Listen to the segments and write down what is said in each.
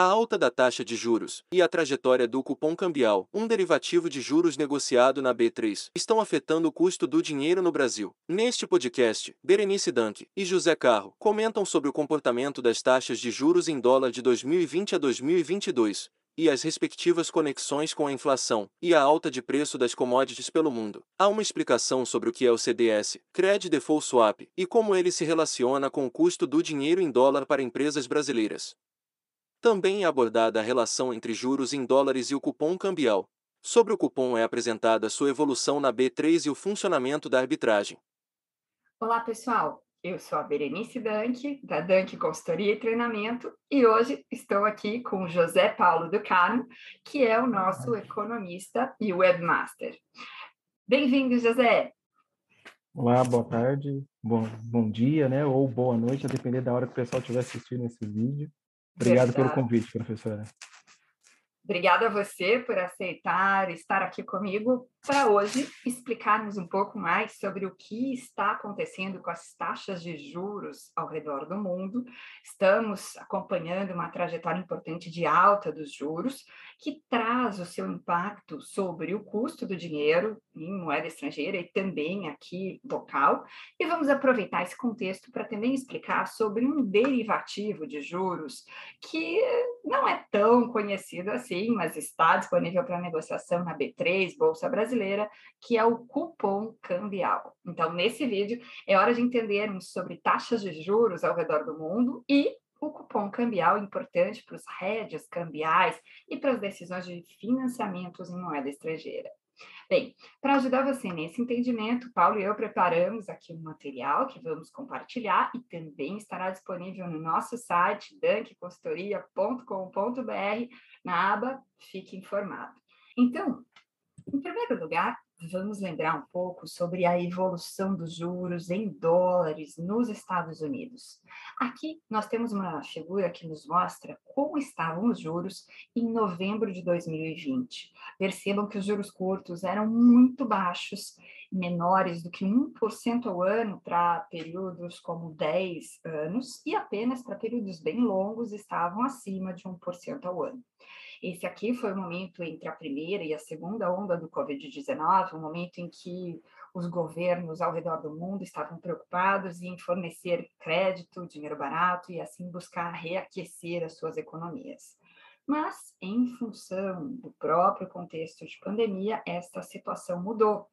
A alta da taxa de juros e a trajetória do cupom cambial, um derivativo de juros negociado na B3, estão afetando o custo do dinheiro no Brasil. Neste podcast, Berenice Danque e José Carro comentam sobre o comportamento das taxas de juros em dólar de 2020 a 2022 e as respectivas conexões com a inflação e a alta de preço das commodities pelo mundo. Há uma explicação sobre o que é o CDS, Credit Default Swap, e como ele se relaciona com o custo do dinheiro em dólar para empresas brasileiras. Também é abordada a relação entre juros em dólares e o cupom cambial. Sobre o cupom é apresentada sua evolução na B3 e o funcionamento da arbitragem. Olá, pessoal. Eu sou a Berenice Danque, da Danque Consultoria e Treinamento, e hoje estou aqui com o José Paulo do Carmo, que é o nosso economista e webmaster. Bem-vindo, José! Olá, boa tarde, bom, bom dia, né? Ou boa noite, a depender da hora que o pessoal estiver assistindo esse vídeo. Obrigado Verdade. pelo convite, professora. Obrigada a você por aceitar estar aqui comigo para hoje explicarmos um pouco mais sobre o que está acontecendo com as taxas de juros ao redor do mundo. Estamos acompanhando uma trajetória importante de alta dos juros, que traz o seu impacto sobre o custo do dinheiro em moeda estrangeira e também aqui local. E vamos aproveitar esse contexto para também explicar sobre um derivativo de juros que não é tão conhecido assim sim, mas está disponível para negociação na B3, Bolsa Brasileira, que é o cupom cambial. Então, nesse vídeo, é hora de entendermos sobre taxas de juros ao redor do mundo e o cupom cambial importante para os hedges cambiais e para as decisões de financiamentos em moeda estrangeira. Bem, para ajudar você nesse entendimento, Paulo e eu preparamos aqui um material que vamos compartilhar e também estará disponível no nosso site danqueconsultoria.com.br na aba Fique Informado. Então, em primeiro lugar, vamos lembrar um pouco sobre a evolução dos juros em dólares nos Estados Unidos. Aqui nós temos uma figura que nos mostra como estavam os juros em novembro de 2020. Percebam que os juros curtos eram muito baixos, menores do que 1% ao ano para períodos como 10 anos, e apenas para períodos bem longos estavam acima de 1% ao ano. Esse aqui foi o momento entre a primeira e a segunda onda do Covid-19, um momento em que os governos ao redor do mundo estavam preocupados em fornecer crédito, dinheiro barato e assim buscar reaquecer as suas economias. Mas, em função do próprio contexto de pandemia, esta situação mudou.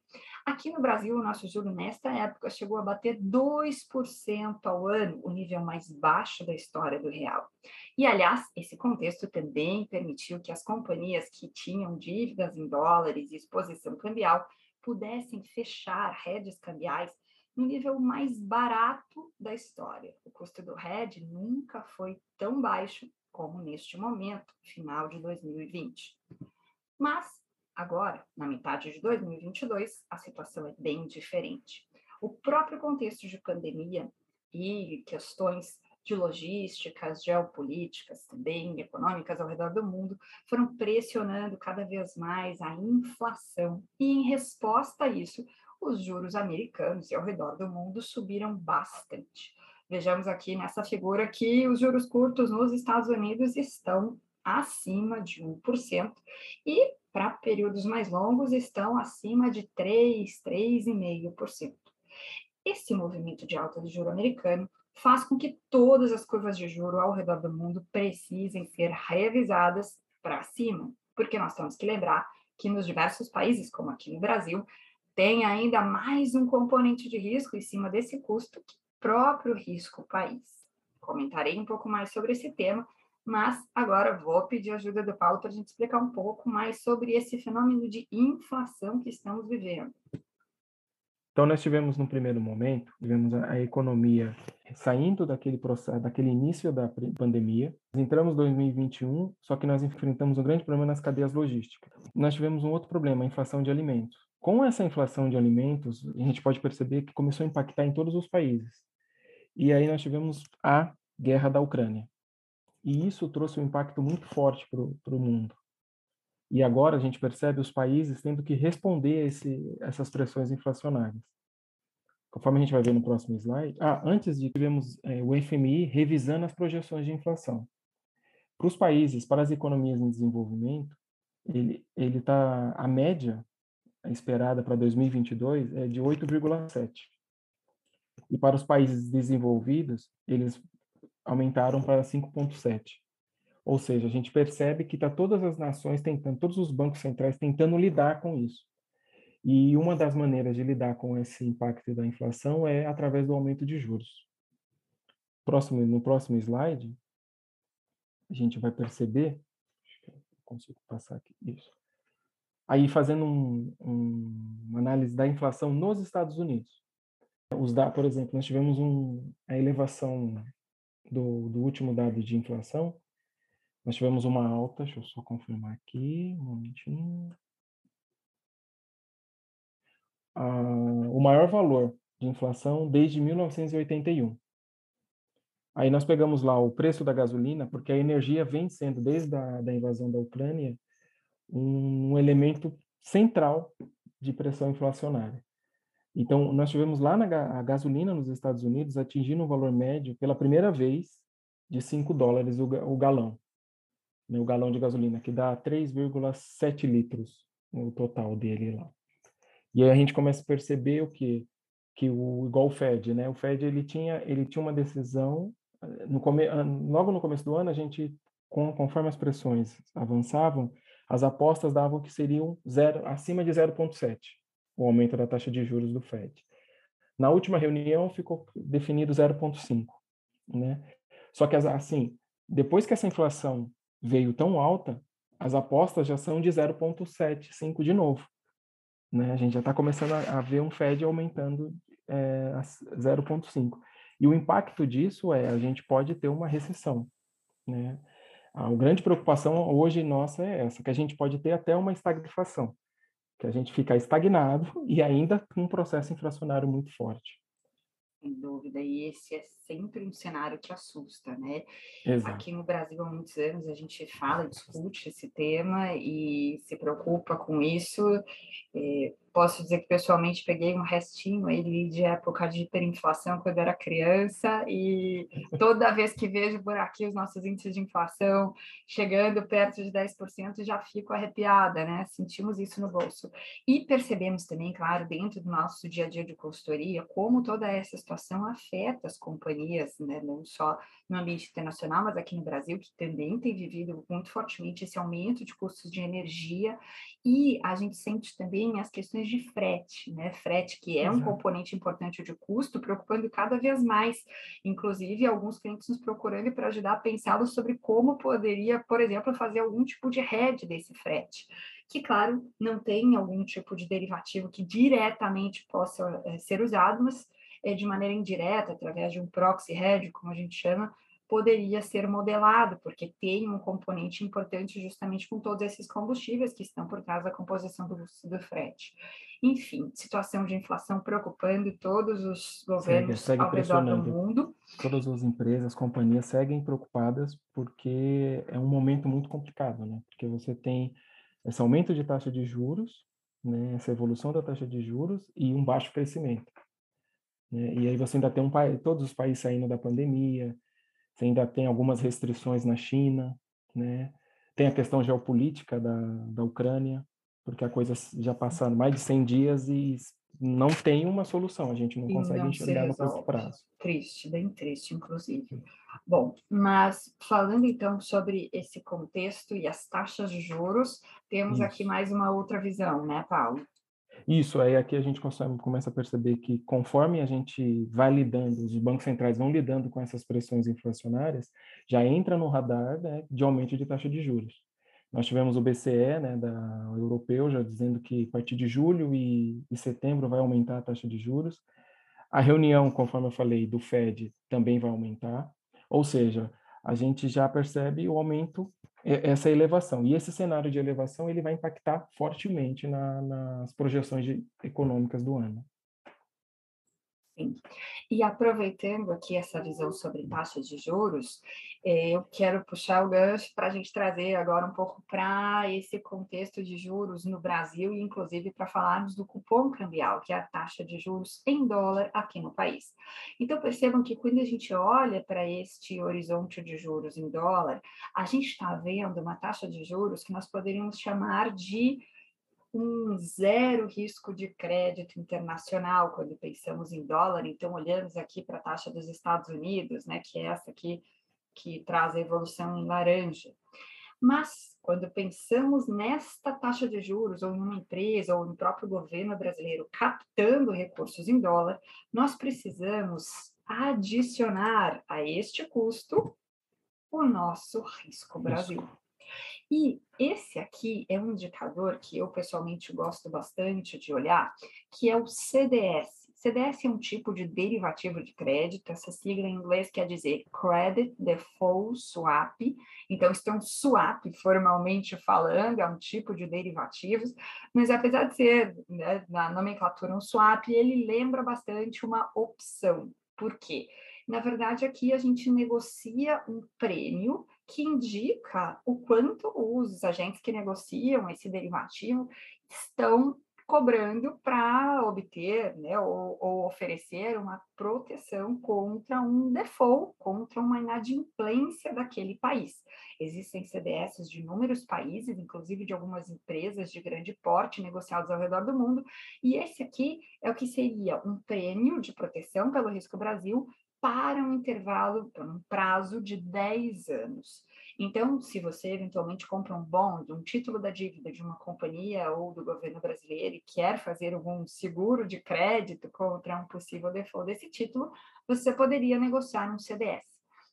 Aqui no Brasil, o nosso juro nesta época chegou a bater 2% ao ano, o nível mais baixo da história do real. E, aliás, esse contexto também permitiu que as companhias que tinham dívidas em dólares e exposição cambial pudessem fechar redes cambiais no nível mais barato da história. O custo do hedge nunca foi tão baixo como neste momento, final de 2020. Mas, agora, na metade de 2022, a situação é bem diferente. O próprio contexto de pandemia e questões de logísticas, geopolíticas também, econômicas ao redor do mundo, foram pressionando cada vez mais a inflação. E, em resposta a isso, os juros americanos e ao redor do mundo subiram bastante. Vejamos aqui nessa figura que os juros curtos nos Estados Unidos estão acima de 1% e para períodos mais longos estão acima de 3, 3,5%. Esse movimento de alta de juro americano faz com que todas as curvas de juro ao redor do mundo precisem ser revisadas para cima, porque nós temos que lembrar que nos diversos países, como aqui no Brasil, tem ainda mais um componente de risco em cima desse custo, que próprio risco país. Comentarei um pouco mais sobre esse tema, mas agora vou pedir ajuda do Paulo para a gente explicar um pouco mais sobre esse fenômeno de inflação que estamos vivendo. Então, nós tivemos, no primeiro momento, tivemos a, economia saindo daquele processo, daquele início da pandemia. Entramos em 2021, só que nós enfrentamos um grande problema nas cadeias logísticas. Nós tivemos um outro problema, a inflação de alimentos. Com essa inflação de alimentos, a gente pode perceber que começou a impactar em todos os países. E aí nós tivemos a guerra da Ucrânia. E isso trouxe um impacto muito forte para o mundo. E agora a gente percebe os países tendo que responder a esse, essas pressões inflacionárias. Conforme a gente vai ver no próximo slide. Ah, antes de tivemos é, o FMI revisando as projeções de inflação. Para os países, para as economias em desenvolvimento, ele ele está a média esperada para 2022 é de 8,7. E para os países desenvolvidos, eles aumentaram para 5,7. Ou seja, a gente percebe que está todas as nações tentando, todos os bancos centrais tentando lidar com isso. E uma das maneiras de lidar com esse impacto da inflação é através do aumento de juros. Próximo, no próximo slide, a gente vai perceber, consigo passar aqui, isso. Aí fazendo um, um, uma análise da inflação nos Estados Unidos. Os da, por exemplo, nós tivemos um, a elevação do, do último dado de inflação, nós tivemos uma alta, deixa eu só confirmar aqui, um momentinho. uh, o maior valor de inflação desde 1981. Aí nós pegamos lá o preço da gasolina, porque a energia vem sendo, desde a da invasão da Ucrânia, um elemento central de pressão inflacionária. Então, nós tivemos lá na a gasolina nos Estados Unidos atingindo um valor médio pela primeira vez de 5 dólares o, o galão, né, o galão de gasolina, que dá 3,7 litros no total dele lá. E aí a gente começa a perceber o que que o igual o Fed, né? O Fed ele tinha ele tinha uma decisão eh, no come, logo no começo do ano a gente com, conforme as pressões avançavam, as apostas davam que seriam zero acima de 0.7 o aumento da taxa de juros do Fed. Na última reunião ficou definido 0.5, né? Só que assim, depois que essa inflação veio tão alta, as apostas já são de 0.75 de novo. Né? A gente já está começando a, ver um Fed aumentando é, 0,5. E o impacto disso é a gente pode ter uma recessão. Né? A grande preocupação hoje nossa é essa, que a gente pode ter até uma estagflação, que a gente fica estagnado e ainda com um processo inflacionário muito forte sem dúvida, e esse é sempre um cenário que assusta, né? Exato. Aqui no Brasil há muitos anos a gente fala, discute esse tema e se preocupa com isso. É, posso dizer que pessoalmente peguei um restinho aí de época de hiperinflação quando era criança e toda vez que vejo por aqui os nossos índices de inflação chegando perto de 10%, já fico arrepiada, né? Sentimos isso no bolso. E percebemos também, claro, dentro do nosso dia a dia de consultoria, como toda essa situação afeta as companhias, né? Não só no ambiente internacional, mas aqui no Brasil, que também tem vivido muito fortemente esse aumento de custos de energia, e a gente sente também as questões de frete, né? Frete, que é Exato. um componente importante de custo, preocupando cada vez mais, inclusive alguns clientes nos procurando para ajudar a pensá-los sobre como poderia, por exemplo, fazer algum tipo de hedge desse frete que, claro, não tem algum tipo de derivativo que diretamente possa é, ser usado, mas é, de maneira indireta, através de um proxy hedge, como a gente chama, poderia ser modelado, porque tem um componente importante justamente com todos esses combustíveis que estão por trás da composição do, do frete. Enfim, situação de inflação preocupando todos os governos segue, segue ao redor do mundo. Todas as empresas, companhias seguem preocupadas porque é um momento muito complicado, né? Porque você tem esse aumento de taxa de juros, né? essa evolução da taxa de juros e um baixo crescimento. Né? E aí você ainda tem um, todos os países saindo da pandemia, você ainda tem algumas restrições na China, né? tem a questão geopolítica da, da Ucrânia, porque a coisa já passaram mais de 100 dias e não tem uma solução, a gente não e consegue não enxergar no curto prazo. Triste, bem triste, inclusive. Bom, mas falando então sobre esse contexto e as taxas de juros, temos Isso. aqui mais uma outra visão, né, Paulo? Isso, aí aqui a gente começa a perceber que conforme a gente vai lidando, os bancos centrais vão lidando com essas pressões inflacionárias, já entra no radar né, de aumento de taxa de juros. Nós tivemos o BCE, né, da europeu, já dizendo que a partir de julho e, e setembro vai aumentar a taxa de juros. A reunião, conforme eu falei, do Fed também vai aumentar. Ou seja, a gente já percebe o aumento, essa elevação. E esse cenário de elevação ele vai impactar fortemente na, nas projeções de, econômicas do ano. Sim. E aproveitando aqui essa visão sobre taxas de juros, eh, eu quero puxar o gancho para a gente trazer agora um pouco para esse contexto de juros no Brasil e, inclusive, para falarmos do cupom cambial, que é a taxa de juros em dólar aqui no país. Então, percebam que quando a gente olha para este horizonte de juros em dólar, a gente está vendo uma taxa de juros que nós poderíamos chamar de um zero risco de crédito internacional quando pensamos em dólar. Então, olhamos aqui para a taxa dos Estados Unidos, né, que é essa aqui que traz a evolução em laranja. Mas, quando pensamos nesta taxa de juros, ou em uma empresa, ou no próprio governo brasileiro captando recursos em dólar, nós precisamos adicionar a este custo o nosso risco Brasil. E esse aqui é um indicador que eu pessoalmente gosto bastante de olhar, que é o CDS. CDS é um tipo de derivativo de crédito, essa sigla em inglês quer dizer Credit Default Swap. Então, isso é um swap, formalmente falando, é um tipo de derivativos, mas apesar de ser, né, na nomenclatura, um swap, ele lembra bastante uma opção. Por quê? Na verdade, aqui a gente negocia um prêmio que indica o quanto os agentes que negociam esse derivativo estão cobrando para obter né, ou, ou, oferecer uma proteção contra um default, contra uma inadimplência daquele país. Existem CDS de inúmeros países, inclusive de algumas empresas de grande porte negociados ao redor do mundo, e esse aqui é o que seria um prêmio de proteção pelo risco Brasil para um intervalo, para um prazo de 10 anos. Então, se você eventualmente compra um bond, um título da dívida de uma companhia ou do governo brasileiro e quer fazer algum seguro de crédito contra um possível default desse título, você poderia negociar um CDS.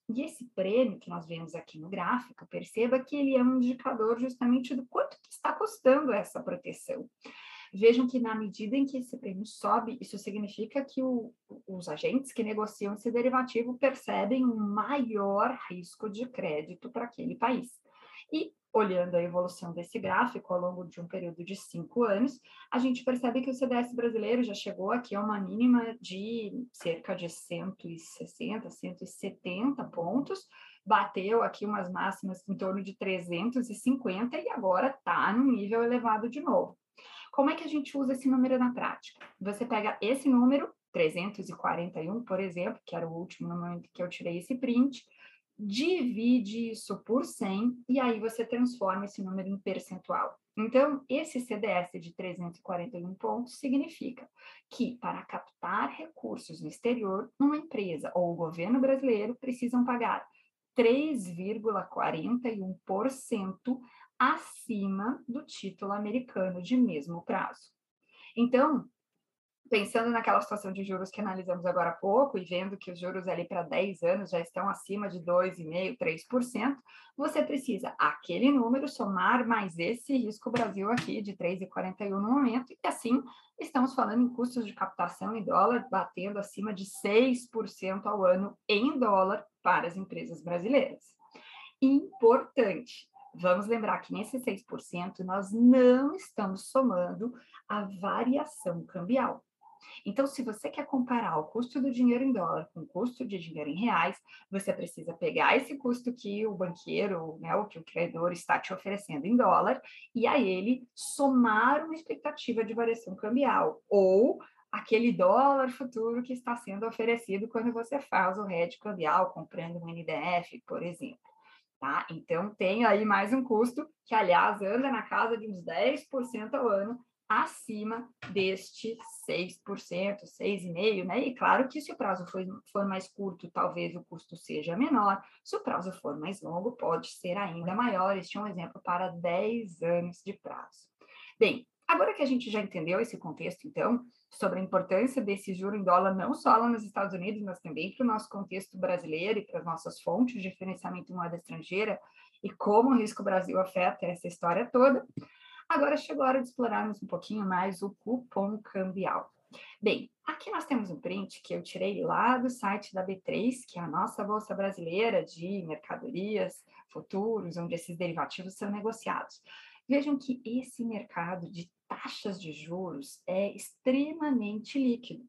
E esse prêmio que nós vemos aqui no gráfico, perceba que ele é um indicador justamente do quanto que está custando essa proteção. Vejam que na medida em que esse prêmio sobe, isso significa que o, os agentes que negociam esse derivativo percebem um maior risco de crédito para aquele país. E olhando a evolução desse gráfico ao longo de um período de cinco anos, a gente percebe que o CDS brasileiro já chegou aqui a uma mínima de cerca de 160, 170 pontos, bateu aqui umas máximas em torno de 350 e agora está num nível elevado de novo. Como é que a gente usa esse número na prática? Você pega esse número, 341, por exemplo, que era o último momento que eu tirei esse print, divide isso por 100 e aí você transforma esse número em percentual. Então, esse CDS de 341 pontos significa que para captar recursos no exterior, uma empresa ou o governo brasileiro precisam pagar 3,41% acima do título americano de mesmo prazo. Então, pensando naquela situação de juros que analisamos agora há pouco e vendo que os juros ali para 10 anos já estão acima de 2,5%, 3%, você precisa aquele número somar mais esse risco Brasil aqui de 3,41 no momento, e assim estamos falando em custos de captação em dólar batendo acima de 6% ao ano em dólar para as empresas brasileiras. Importante, Vamos lembrar que nesse 6% nós não estamos somando a variação cambial. Então, se você quer comparar o custo do dinheiro em dólar com o custo de dinheiro em reais, você precisa pegar esse custo que o banqueiro, né, o que o credor está te oferecendo em dólar, e a ele somar uma expectativa de variação cambial, ou aquele dólar futuro que está sendo oferecido quando você faz o hedge cambial, comprando um NDF, por exemplo. Tá? Então, tem aí mais um custo, que aliás anda na casa de uns 10% ao ano, acima deste 6%, 6,5%, né? E claro que se o prazo for, for mais curto, talvez o custo seja menor, se o prazo for mais longo, pode ser ainda maior. Este é um exemplo para 10 anos de prazo. Bem, agora que a gente já entendeu esse contexto, então, sobre a importância desse juro em dólar, não só lá nos Estados Unidos, mas também para o nosso contexto brasileiro e para as nossas fontes de financiamento em moeda estrangeira e como o risco Brasil afeta essa história toda. Agora chegou a hora de explorarmos um pouquinho mais o cupom cambial. Bem, aqui nós temos um print que eu tirei lá do site da B3, que é a nossa bolsa brasileira de mercadorias, futuros, onde esses derivativos são negociados. Vejam que esse mercado de taxas de juros é extremamente líquido.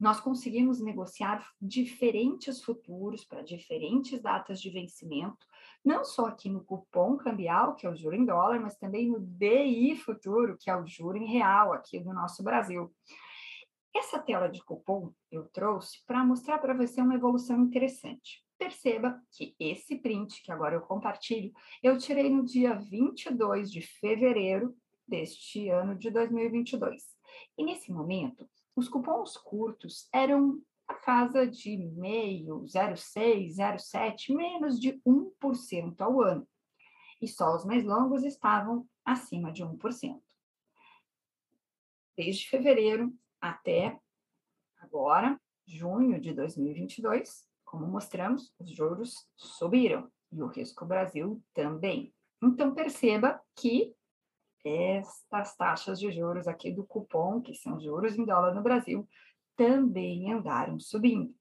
nós conseguimos negociar diferentes futuros para diferentes datas de vencimento, não só aqui no cupom cambial, que é o juro em dólar, mas também no DI futuro, que é o juro em real aqui do nosso Brasil. Essa tela de cupom eu trouxe para mostrar para você uma evolução interessante. Perceba que esse print, que agora eu compartilho, eu tirei no dia 22 de fevereiro deste ano de 2022. E nesse momento, os cupons curtos eram a casa de meio, 0,6, 0,7, menos de 1% ao ano. E só os mais longos estavam acima de 1%. Desde fevereiro até agora, junho de 2022, como mostramos, os juros subiram e o risco Brasil também. Então, perceba que estas taxas de juros aqui do cupom, que são juros em dólar no Brasil, também andaram subindo.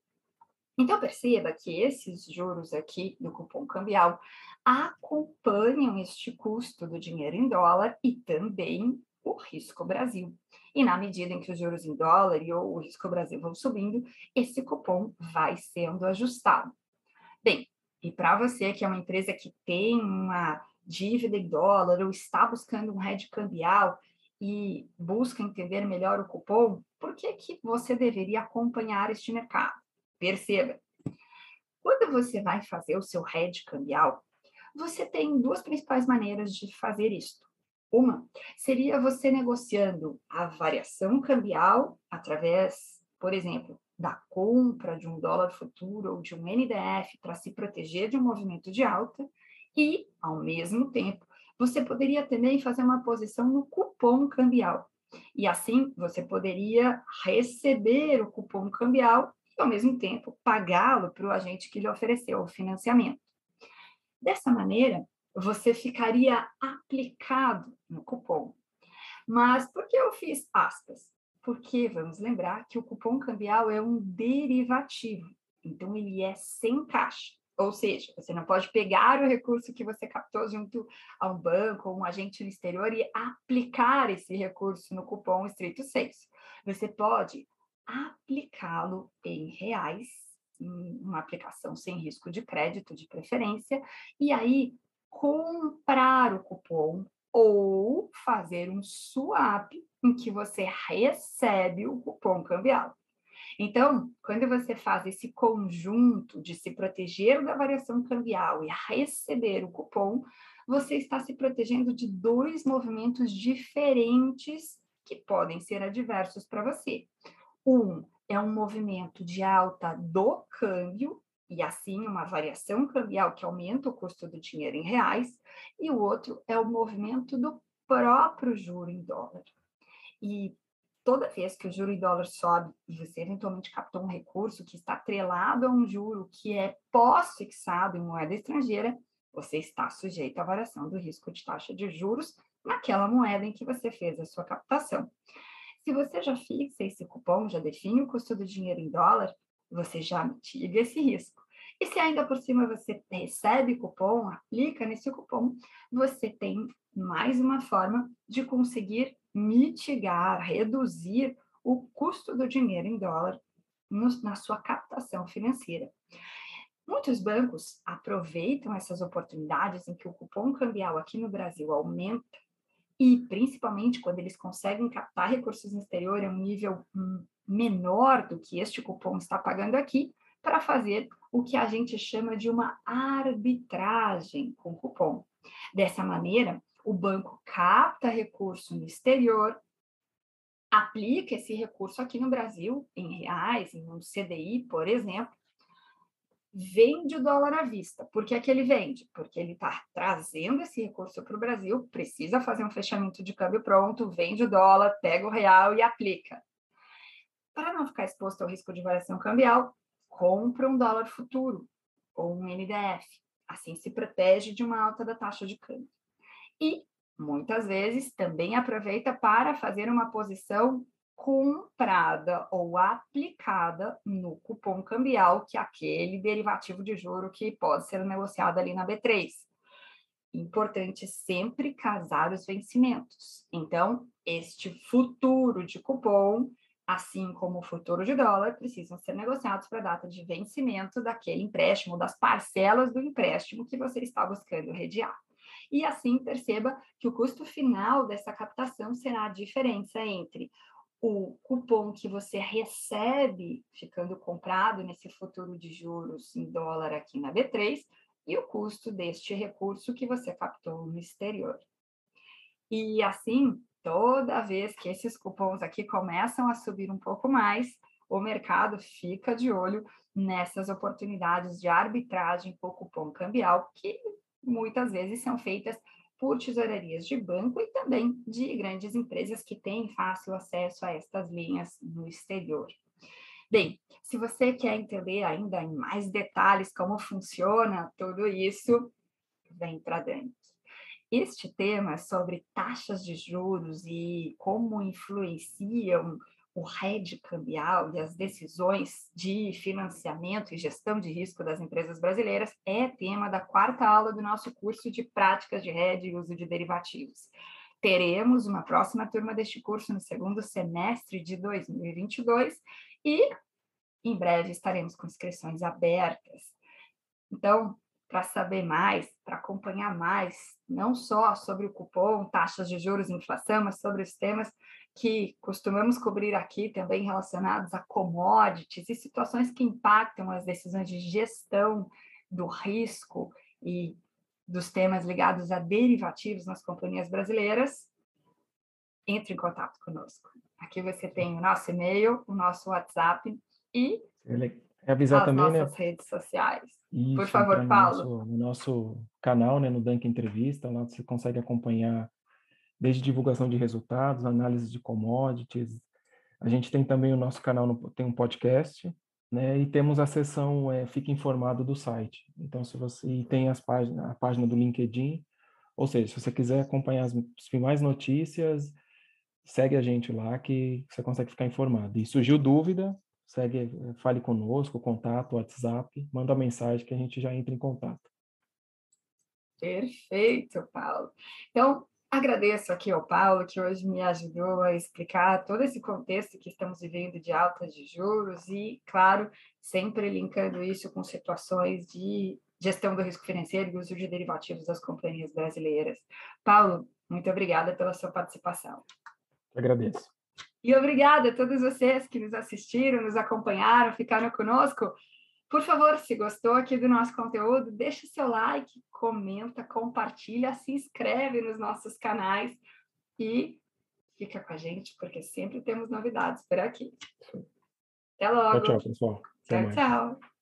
Então, perceba que esses juros aqui do cupom cambial acompanham este custo do dinheiro em dólar e também o risco Brasil. E na medida em que os juros em dólar e o risco Brasil vão subindo, esse cupom vai sendo ajustado. Bem, e para você que é uma empresa que tem uma dívida em dólar ou está buscando um hedge cambial e busca entender melhor o cupom, por que, que você deveria acompanhar este mercado? Perceba, quando você vai fazer o seu hedge cambial, você tem duas principais maneiras de fazer isto. Uma seria você negociando a variação cambial através, por exemplo, da compra de um dólar futuro ou de um NDF para se proteger de um movimento de alta e, ao mesmo tempo, você poderia também fazer uma posição no cupom cambial. E assim você poderia receber o cupom cambial e, ao mesmo tempo, pagá-lo para o agente que lhe ofereceu o financiamento. Dessa maneira, você ficaria aplicado no cupom. Mas por que eu fiz aspas? Porque vamos lembrar que o cupom cambial é um derivativo, então ele é sem caixa. Ou seja, você não pode pegar o recurso que você captou junto a um banco ou um agente no exterior e aplicar esse recurso no cupom estrito 6. Você pode aplicá-lo em reais, em uma aplicação sem risco de crédito, de preferência, e aí comprar o cupom ou fazer um swap em que você recebe o cupom cambial. Então, quando você faz esse conjunto de se proteger da variação cambial e receber o cupom, você está se protegendo de dois movimentos diferentes que podem ser adversos para você. Um é um movimento de alta do câmbio e assim uma variação cambial que aumenta o custo do dinheiro em reais, e o outro é o movimento do próprio juro em dólar. E toda vez que o juro em dólar sobe e você eventualmente captou um recurso que está atrelado a um juro que é pós-fixado em moeda estrangeira, você está sujeito à variação do risco de taxa de juros naquela moeda em que você fez a sua captação. Se você já fixa esse cupom, já define o custo do dinheiro em dólar, você já mitiga esse risco. E se ainda por cima você recebe cupom, aplica nesse cupom, você tem mais uma forma de conseguir mitigar, reduzir o custo do dinheiro em dólar no, na sua captação financeira. Muitos bancos aproveitam essas oportunidades em que o cupom cambial aqui no Brasil aumenta e principalmente quando eles conseguem captar recursos no exterior a um nível hum, menor do que este cupom está pagando aqui, para fazer o que a gente chama de uma arbitragem com cupom. Dessa maneira, o banco capta recurso no exterior, aplica esse recurso aqui no Brasil, em reais, em um CDI, por exemplo, vende o dólar à vista. Por que, é que ele vende? Porque ele está trazendo esse recurso para o Brasil, precisa fazer um fechamento de câmbio pronto, vende o dólar, pega o real e aplica. Para não ficar exposto ao risco de variação cambial, compra um dólar futuro ou um NDF. Assim se protege de uma alta da taxa de câmbio. E muitas vezes também aproveita para fazer uma posição comprada ou aplicada no cupom cambial, que é aquele derivativo de juro que pode ser negociado ali na B3. Importante sempre casar os vencimentos. Então, este futuro de cupom assim como o futuro de dólar, precisam ser negociados para a data de vencimento daquele empréstimo, das parcelas do empréstimo que você está buscando rediar. E assim perceba que o custo final dessa captação será a diferença entre o cupom que você recebe ficando comprado nesse futuro de juros em dólar aqui na B3 e o custo deste recurso que você captou no exterior. E assim, toda vez que esses cupons aqui começam a subir um pouco mais, o mercado fica de olho nessas oportunidades de arbitragem por cupom cambial, que muitas vezes são feitas por tesourarias de banco e também de grandes empresas que têm fácil acesso a estas linhas no exterior. Bem, se você quer entender ainda em mais detalhes como funciona tudo isso, vem para dentro. Este tema sobre taxas de juros e como influenciam o hedge cambial e as decisões de financiamento e gestão de risco das empresas brasileiras é tema da quarta aula do nosso curso de práticas de hedge e uso de derivativos. Teremos uma próxima turma deste curso no segundo semestre de 2022 e em breve estaremos com inscrições abertas. Então, para saber mais, para acompanhar mais, não só sobre o cupom, taxas de juros inflação, mas sobre os temas que costumamos cobrir aqui também relacionados a commodities e situações que impactam as decisões de gestão do risco e dos temas ligados a derivativos nas companhias brasileiras, entre em contato conosco. Aqui você tem o nosso e-mail, o nosso WhatsApp e avisar as também, né, nossas né? redes sociais. Isso, Por favor, no Paulo. Nosso, no nosso canal, né, no Dunk Entrevista, lá você consegue acompanhar desde divulgação de resultados, análise de commodities. A gente tem também o nosso canal, no, tem um podcast, né, e temos a seção é, Fique Informado do site. Então, se você e tem as páginas, a página do LinkedIn, ou seja, se você quiser acompanhar as, as finais notícias, segue a gente lá que você consegue ficar informado. E surgiu dúvida, segue, eh, fale conosco, contato, WhatsApp, manda uma mensagem que a gente já entra em contato. Perfeito, Paulo. Então, agradeço aqui ao Paulo, que hoje me ajudou a explicar todo esse contexto que estamos vivendo de alta de juros e, claro, sempre linkando isso com situações de gestão do risco financeiro e uso de derivativos das companhias brasileiras. Paulo, muito obrigada pela sua participação. agradeço. E obrigada a todos vocês que nos assistiram, nos acompanharam, ficaram conosco. Por favor, se gostou aqui do nosso conteúdo, deixe seu like, comenta, compartilha, se inscreve nos nossos canais e fica com a gente, porque sempre temos novidades por aqui. Até logo. Tchau, tchau, pessoal. Até tchau, mais. tchau.